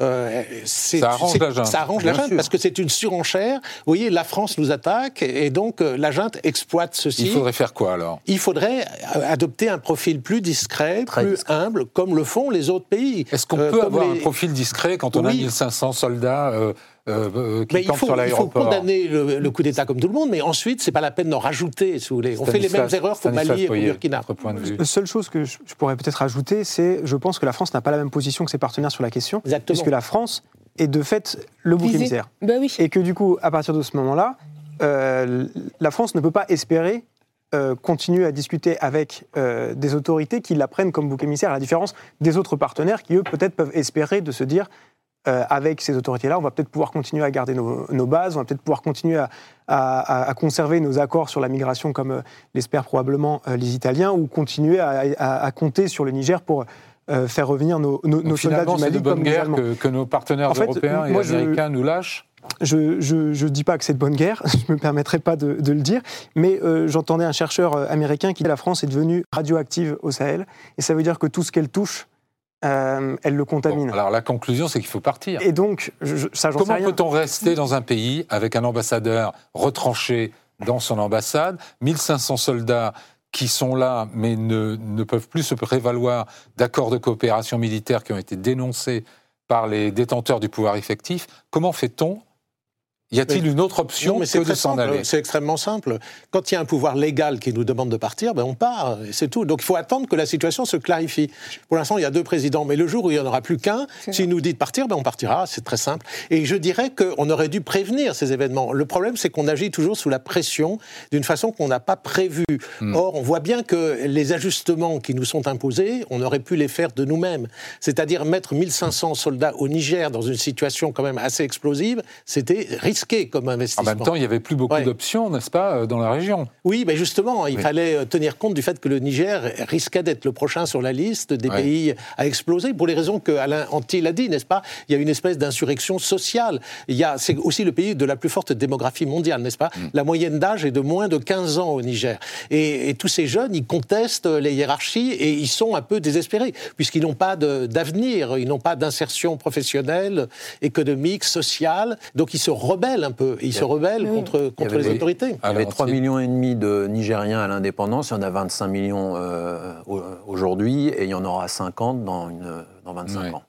euh, ça arrange la junte. Ça arrange la junte parce que c'est une surenchère. Vous voyez, la France nous attaque et donc euh, la junte exploite ceci. Il faudrait faire quoi alors? Il faudrait adopter un profil plus discret, plus humble, comme le font les autres pays. Est-ce qu'on peut avoir un profil discret quand on a 1500 soldats euh, euh, qui il faut, il faut condamner le, coup d'État comme tout le monde, mais ensuite, c'est pas la peine d'en rajouter, si vous voulez. On fait les mêmes erreurs qu'au Mali et au Burkina. La seule chose que je, pourrais peut-être ajouter, c'est je pense que la France n'a pas la même position que ses partenaires sur la question, puisque la France est de fait le bouc émissaire. Bah oui. Et que du coup, à partir de ce moment-là, euh, la France ne peut pas espérer continuer à discuter avec des autorités qui la prennent comme bouc émissaire, à la différence des autres partenaires qui, eux, peut-être peuvent espérer de se dire avec ces autorités-là, on va peut-être pouvoir continuer à garder nos, bases, on va peut-être pouvoir continuer à, conserver nos accords sur la migration, comme l'espèrent probablement les Italiens, ou continuer à, compter sur le Niger pour faire revenir nos, soldats du Mali de bonne guerre que, que, nos partenaires européens et américains nous lâchent je ne dis pas que c'est de bonne guerre, je ne me permettrai pas de, le dire, mais euh, j'entendais un chercheur euh, américain qui dit que la France est devenue radioactive au Sahel, et ça veut dire que tout ce qu'elle touche, euh, elle le contamine. alors la conclusion, c'est qu'il faut partir. Et donc, ça, Comment peut-on rester dans un pays avec un ambassadeur retranché dans son ambassade, 1500 soldats qui sont là mais ne, ne peuvent plus se prévaloir d'accords de coopération militaire qui ont été dénoncés par les détenteurs du pouvoir effectif? Comment fait-on y a-t-il une autre option que de s'en aller? C'est extrêmement simple. Quand il y a un pouvoir légal qui nous demande de partir, ben on part, et c'est tout. Donc il faut attendre que la situation se clarifie. Pour l'instant, il y a deux présidents, mais le jour où il n'y en aura plus qu'un, s'il nous dit de partir, ben on partira, c'est très simple. Et je dirais qu'on aurait dû prévenir ces événements. Le problème, c'est qu'on agit toujours sous la pression d'une façon qu'on n'a pas prévue. Hmm. Or, on voit bien que les ajustements qui nous sont imposés, on aurait pu les faire de nous-mêmes. C'est-à-dire mettre 1500 soldats au Niger dans une situation quand même assez explosive, c'était risqué comme investissement. En même temps, il n'y avait plus beaucoup d'options, n'est-ce pas, euh, dans la région Oui, mais justement, il fallait euh, tenir compte du fait que le Niger risquait d'être le prochain sur la liste des pays à exploser, pour les raisons que Alain Antil a dit, n'est-ce pas? Il y a une espèce d'insurrection sociale. Il y a, c'est aussi le pays de la plus forte démographie mondiale, n'est-ce pas? Mm. La moyenne d'âge est de moins de 15 ans au Niger. Et, tous ces jeunes, ils contestent les hiérarchies et ils sont un peu désespérés, puisqu'ils n'ont pas d'avenir, ils n'ont pas d'insertion professionnelle, économique, sociale, donc ils se rebellent un peu. Ils se rebellent contre, contre les autorités. Il y avait 3,5 millions et demi de Nigériens à l'indépendance, il y en a 25 millions euh, aujourd'hui, et il y en aura 50 dans, une, dans 25 ans.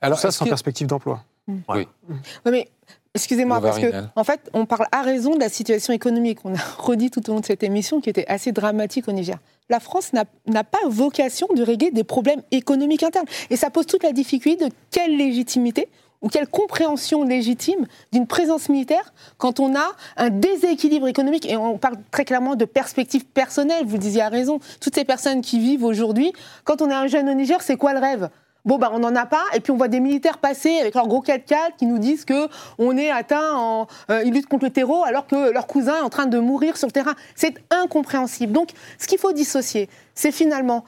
Alors ça, c'est en perspective d'emploi. Oui. mais Excusez-moi, parce que en fait, on parle à raison de la situation économique. On a redit tout au long de cette émission qui était assez dramatique au Niger. La France n'a pas vocation de régler des problèmes économiques internes. Et ça pose toute la difficulté de quelle légitimité ou quelle compréhension légitime d'une présence militaire quand on a un déséquilibre économique et on parle très clairement de perspectives personnelles, vous le disiez à raison, toutes ces personnes qui vivent aujourd'hui, quand on est un jeune au Niger, c'est quoi le rêve? Bon, ben, on n'en a pas, et puis on voit des militaires passer avec leur gros 4x4 qui nous disent que on est atteint en. Euh, ils luttent contre le terreau alors que leur cousin est en train de mourir sur le terrain. C'est incompréhensible. Donc, ce qu'il faut dissocier, c'est finalement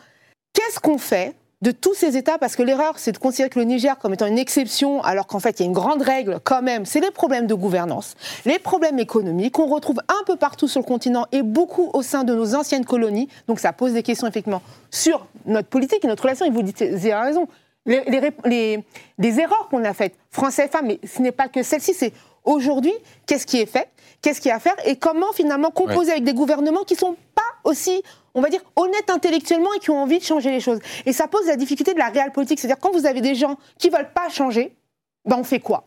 qu'est-ce qu'on fait de tous ces États, parce que l'erreur, c'est de considérer que le Niger comme étant une exception, alors qu'en fait, il y a une grande règle quand même, c'est les problèmes de gouvernance, les problèmes économiques. Qu'on retrouve un peu partout sur le continent et beaucoup au sein de nos anciennes colonies. Donc ça pose des questions, effectivement, sur notre politique et notre relation, et vous dites, vous avez raison, les, erreurs qu'on a faites, français femmes, mais ce n'est pas que celle-ci, c'est aujourd'hui, qu'est-ce qui est fait, qu'est-ce qu'il y a à faire, et comment finalement composer avec des gouvernements qui ne sont pas aussi on va dire, honnêtes intellectuellement et qui ont envie de changer les choses. Et ça pose la difficulté de la réelle politique. C'est-à-dire, quand vous avez des gens qui ne veulent pas changer, ben on fait quoi?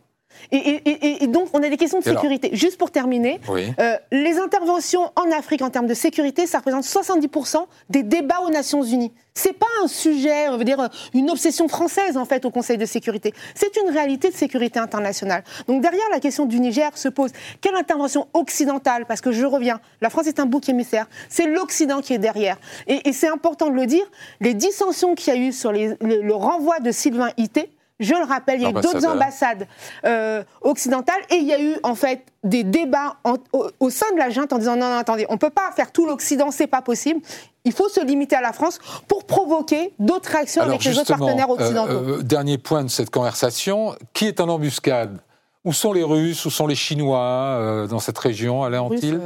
Et, donc, on a des questions de sécurité. Juste pour terminer, euh, les interventions en Afrique en termes de sécurité, ça représente 70% des débats aux Nations Unies. C'est pas un sujet, on veut dire, une obsession française en fait au Conseil de sécurité. C'est une réalité de sécurité internationale. Donc derrière la question du Niger se pose quelle intervention occidentale? Parce que je reviens, la France est un bouc émissaire. C'est l'Occident qui est derrière. Et, c'est important de le dire. Les dissensions qu'il y a eu sur le renvoi de Sylvain Ité, je le rappelle, il y a eu d'autres ambassades euh, occidentales et il y a eu en fait des débats au, sein de la junte en disant non, non, attendez, on ne peut pas faire tout l'Occident, c'est pas possible. Il faut se limiter à la France pour provoquer d'autres réactions avec les autres partenaires occidentaux. Euh, euh, dernier point de cette conversation qui est en embuscade? Où sont les Russes? Où sont les Chinois dans cette région Alain Antil?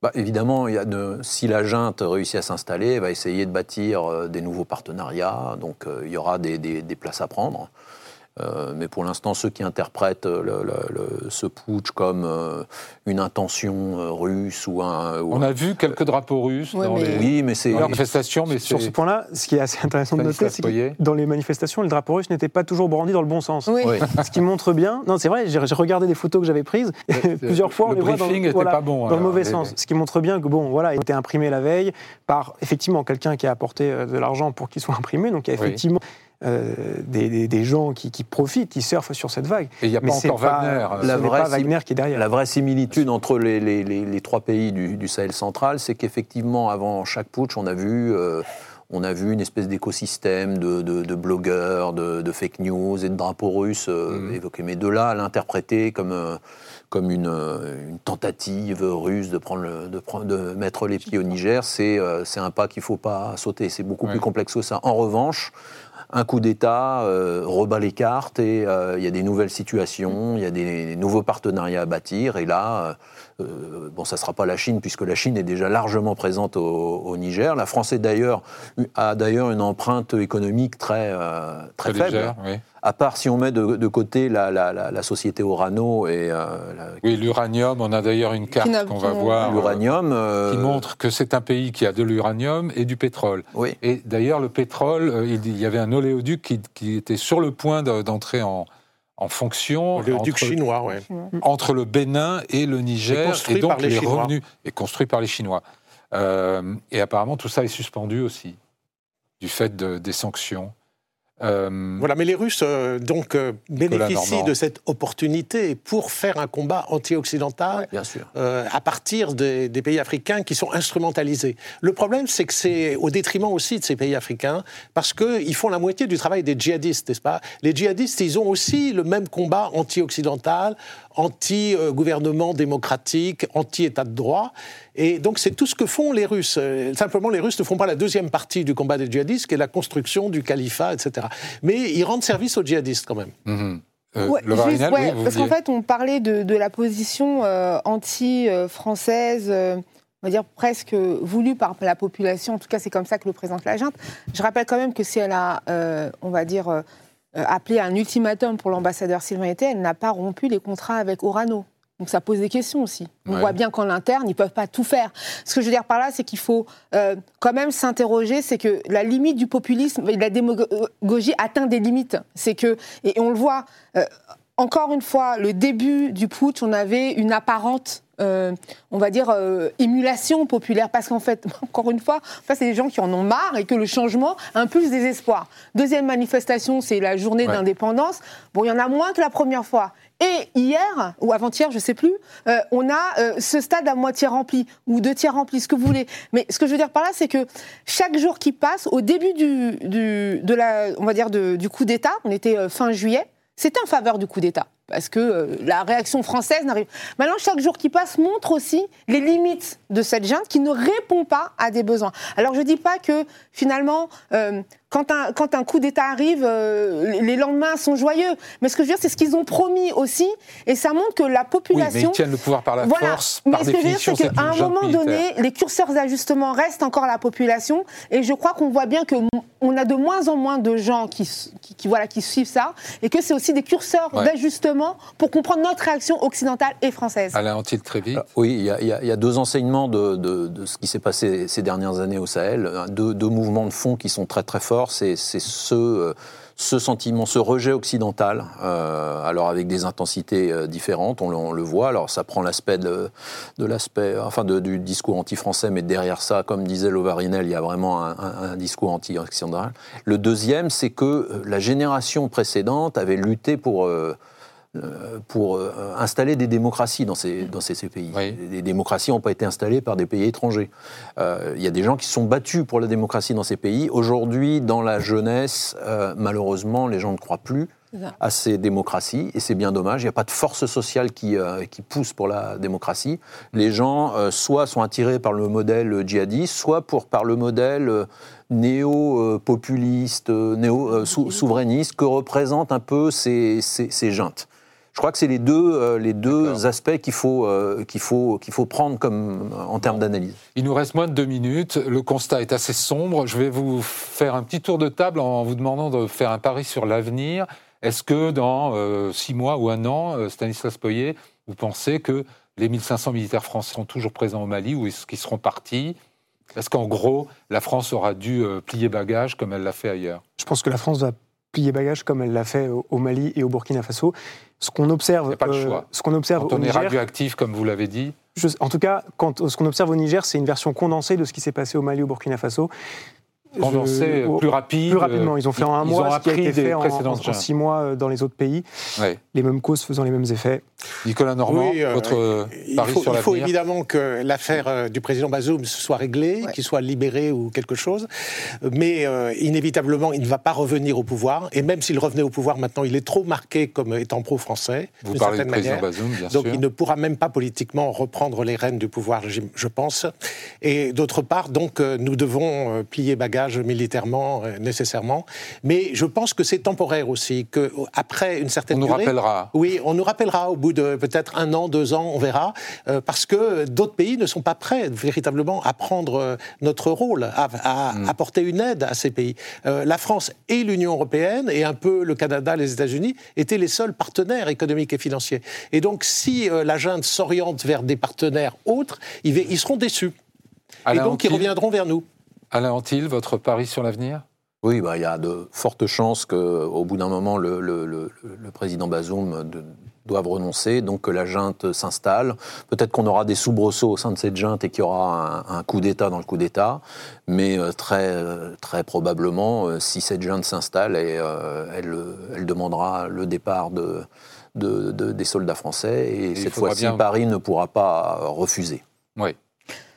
bah, évidemment, il y a de, si la junte réussit à s'installer, elle va essayer de bâtir des nouveaux partenariats, donc il y aura des, des places à prendre. Euh, mais pour l'instant, ceux qui interprètent le, ce putsch comme euh, une intention euh, russe ou un. On a vu quelques drapeaux russes dans les, oui, mais manifestations. Mais sur ce point-là, ce qui est assez intéressant de noter, c'est que dans les manifestations, le drapeau russe n'était pas toujours brandi dans le bon sens. ce qui montre bien. Non, c'est vrai, j'ai regardé des photos que j'avais prises plusieurs fois. Le on les voit dans, pas bon, dans le mauvais sens. Ce qui montre bien que, bon, voilà, il a été imprimé la veille par effectivement quelqu'un qui a apporté de l'argent pour qu'il soit imprimé. Donc, il y a effectivement. Euh, des, gens qui, profitent, qui surfent sur cette vague. Et il n'y a pas encore Wagner. La vraie, Wagner qui est derrière. La vraie similitude entre les, trois pays du, Sahel central, c'est qu'effectivement, avant chaque putsch, on a vu... Euh, on a vu une espèce d'écosystème de, blogueurs, de, fake news et de drapeaux russes mmh. évoqués. Mais de là à l'interpréter comme comme une, une, tentative russe de, prendre le, de, prendre, de mettre les pieds au Niger, c'est un pas qu'il ne faut pas sauter. C'est beaucoup plus complexe que ça. En revanche, un coup d'État euh, rebat les cartes et euh, il y a des nouvelles situations, il y a des nouveaux partenariats à bâtir. Et là, euh, bon, ça ne sera pas la Chine, puisque la Chine est déjà largement présente au, Niger. La France d'ailleurs, a d'ailleurs une empreinte économique très, très, faible. À part si on met de, côté la, société Orano et. oui, l'uranium, on a d'ailleurs une carte qu'on va voir. L'uranium. qui montre que c'est un pays qui a de l'uranium et du pétrole. Oui. Et d'ailleurs, le pétrole, il y avait un oléoduc qui, était sur le point d'entrer en, en fonction entre, chinois, ouais. entre le Bénin et le Niger, et, donc les, revenus est construit par les Chinois. Euh, et apparemment, tout ça est suspendu aussi du fait de, des sanctions. Euh, voilà, mais les Russes euh, donc euh, bénéficient de cette opportunité pour faire un combat anti-occidental à partir des, pays africains qui sont instrumentalisés. Le problème, c'est que c'est au détriment aussi de ces pays africains parce qu'ils font la moitié du travail des djihadistes, n'est-ce pas? Les djihadistes, ils ont aussi le même combat anti-occidental, anti-gouvernement démocratique, anti-état de droit. Et donc c'est tout ce que font les Russes. Euh, simplement, les Russes ne font pas la deuxième partie du combat des djihadistes, qui est la construction du califat, etc. Mais ils rendent service aux djihadistes quand même. Mhm. Euh, parce qu'en fait, on parlait de, la position euh, anti-française, on va dire presque voulue par la population. En tout cas, c'est comme ça que le présente la junte. Je rappelle quand même que si elle a, on va dire, appelé un ultimatum pour l'ambassadeur Sylvain Été, elle n'a pas rompu les contrats avec Orano. Donc ça pose des questions aussi. On voit bien qu'en interne, ils ne peuvent pas tout faire. Ce que je veux dire par là, c'est qu'il faut euh, quand même s'interroger, c'est que la limite du populisme, la démagogie atteint des limites. C'est que, et on le voit, euh, encore une fois, le début du putsch, on avait une apparente euh, on va dire, émulation populaire. Parce qu'en fait, encore une fois, c'est des gens qui en ont marre et que le changement impulse des espoirs. Deuxième manifestation, c'est la journée d'indépendance. Bon, il y en a moins que la première fois. Et hier, ou avant-hier, je ne sais plus, euh, on a euh, ce stade à moitié rempli, ou deux tiers rempli, ce que vous voulez. Mais ce que je veux dire par là, c'est que chaque jour qui passe, au début du, de la, on va dire du coup d'État, on était euh, fin juillet, c'était en faveur du coup d'État parce que la réaction française n'arrive. Maintenant, chaque jour qui passe montre aussi les limites de cette junte qui ne répond pas à des besoins. Alors, je ne dis pas que finalement, quand un, quand un coup d'État arrive, euh, les lendemains sont joyeux. Mais ce que je veux dire, c'est ce qu'ils ont promis aussi. Et ça montre que la population. Oui, mais ils tiennent le pouvoir par la force. Mais ce que je veux dire, c'est qu'à un moment donné, les curseurs d'ajustement restent encore la population. Et je crois qu'on voit bien qu'on a de moins en moins de gens qui, qui, voilà, qui suivent ça. Et que c'est aussi des curseurs d'ajustement pour comprendre notre réaction occidentale et française. Alain Antil, très vite. oui, il y, a, y, a deux enseignements de, de, de ce qui s'est passé ces dernières années au Sahel. Deux, deux mouvements de fond qui sont très très forts c'est ce, euh, ce sentiment, ce rejet occidental, euh, alors avec des intensités euh, différentes, on le, voit. Alors ça prend l'aspect de, l'aspect, enfin du discours anti-français, mais derrière ça, comme disait Lovarinel, il y a vraiment un, discours anti-occidental. Le deuxième, c'est que la génération précédente avait lutté pour euh, pour euh, installer des démocraties dans ces, dans ces, pays. Les démocraties n'ont pas été installées par des pays étrangers. Euh, il y a des gens qui sont battus pour la démocratie dans ces pays. Aujourd'hui, dans la jeunesse, malheureusement, les gens ne croient plus à ces démocraties, et c'est bien dommage. Il n'y a pas de force sociale qui, qui pousse pour la démocratie. Les gens, soit sont attirés par le modèle djihadiste, soit pour, par le modèle néo-populiste, néo-souverainiste que représentent un peu ces, ces, ces juntes. Je crois que c'est les deux, euh, les deux aspects qu'il faut, euh, qu'il faut, qu'il faut prendre comme, euh, en termes d'analyse. Il nous reste moins de deux minutes. Le constat est assez sombre. Je vais vous faire un petit tour de table en vous demandant de faire un pari sur l'avenir. Est-ce que dans six mois ou un an, Stanislas Poyer, vous pensez que les 1500 militaires français sont toujours présents au Mali ou est-ce qu'ils seront partis? Est-ce qu'en gros, la France aura dû plier bagage comme elle l'a fait ailleurs? Je pense que la France va plier bagage comme elle l'a fait au Mali et au Burkina Faso. Ce qu'on observe, pas le euh, choix. ce qu'on observe quand on est radioactif, comme vous l'avez dit. en tout cas, quand, ce qu'on observe au Niger, c'est une version condensée de ce qui s'est passé au Mali, au Burkina Faso. Condensé, plus rapide. Plus rapidement. Ils ont fait en un mois ce qui a été fait en, en, six mois dans les autres pays. Les mêmes causes faisant les mêmes effets. Nicolas Normand, votre pari faut, sur Il faut évidemment que l'affaire du président Bazoum soit réglée, qu'il soit libéré ou quelque chose. Mais inévitablement, il ne va pas revenir au pouvoir. Et même s'il revenait au pouvoir maintenant, il est trop marqué comme étant pro-français. Vous parlez du président Bazoum, bien sûr. Donc il ne pourra même pas politiquement reprendre les rênes du pouvoir, je pense. Et d'autre part, donc, nous devons plier bagage militairement, nécessairement. Mais je pense que c'est temporaire aussi, qu'après une certaine on nous durée... rappellera. Oui, on nous rappellera au bout de peut-être un an, deux ans, on verra, parce que d'autres pays ne sont pas prêts véritablement à prendre notre rôle, à, hmm. apporter une aide à ces pays. la France et l'Union européenne, et un peu le Canada, les États-Unis, étaient les seuls partenaires économiques et financiers. Et donc, si la junte s'oriente vers des partenaires autres, ils, seront déçus. et donc, ils reviendront vers nous. Alain Antil, votre pari sur l'avenir? Oui, bah, il y a de fortes chances qu'au bout d'un moment, le, le, président Bazoum doive renoncer, donc que la junte s'installe. Peut-être qu'on aura des soubresauts au sein de cette junte et qu'il y aura un, coup d'État dans le coup d'État, mais euh, très, très probablement, euh, si cette junte s'installe, euh, elle, elle, demandera le départ de, de, des soldats français, et, cette fois-ci, Paris ne pourra pas refuser. Oui.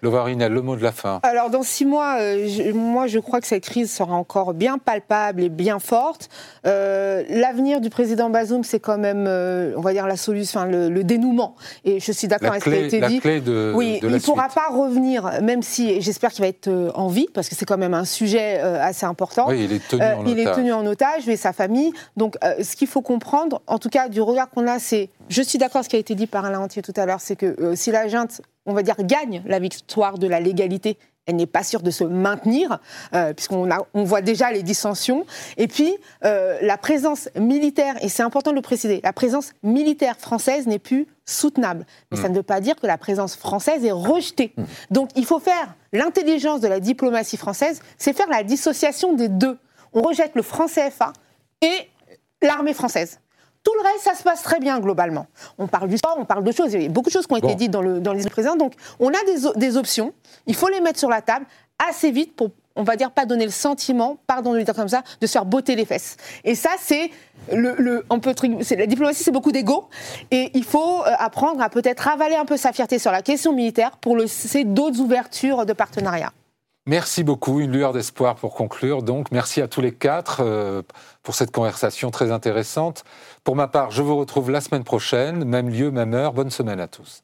Lovarinel, le mot de la fin. Alors, dans six mois, euh, moi, je crois que cette crise sera encore bien palpable et bien forte. Euh, l'avenir du président Bazoum, c'est quand même, euh, on va dire, la solution, enfin, le, dénouement. Et je suis d'accord avec ce qui a été la dit. Clé de, oui, il ne pourra pas revenir, même si j'espère qu'il va être en vie, parce que c'est quand même un sujet assez important. Oui, il est tenu en otage. Il est tenu en otage, et sa famille. Donc, ce qu'il faut comprendre, en tout cas, du regard qu'on a, c'est je suis d'accord avec ce qui a été dit par Alain Antier tout à l'heure, c'est que si la junte on va dire, gagne la victoire de la légalité. Elle n'est pas sûre de se maintenir, euh, puisqu'on on voit déjà les dissensions. Et puis, euh, la présence militaire, et c'est important de le préciser, la présence militaire française n'est plus soutenable. Mais ça mm. ne veut pas dire que la présence française est rejetée. Mm. Donc, il faut faire l'intelligence de la diplomatie française, c'est faire la dissociation des deux. On rejette le franc CFA et l'armée française. Tout le reste, ça se passe très bien globalement. On parle du sport, on parle de choses. Il y a beaucoup de choses qui ont été dites dans, le, dans les présents. Donc, on a des, des, options. Il faut les mettre sur la table assez vite pour, on va dire, pas donner le sentiment, pardon de le dire comme ça, de se faire botter les fesses. Et ça, c'est le, le on peut, la diplomatie, c'est beaucoup d'ego. Et il faut euh, apprendre à peut-être avaler un peu sa fierté sur la question militaire pour laisser d'autres ouvertures de partenariat. Merci beaucoup. Une lueur d'espoir pour conclure. Donc, merci à tous les quatre euh, pour cette conversation très intéressante. Pour ma part, je vous retrouve la semaine prochaine, même lieu, même heure. Bonne semaine à tous.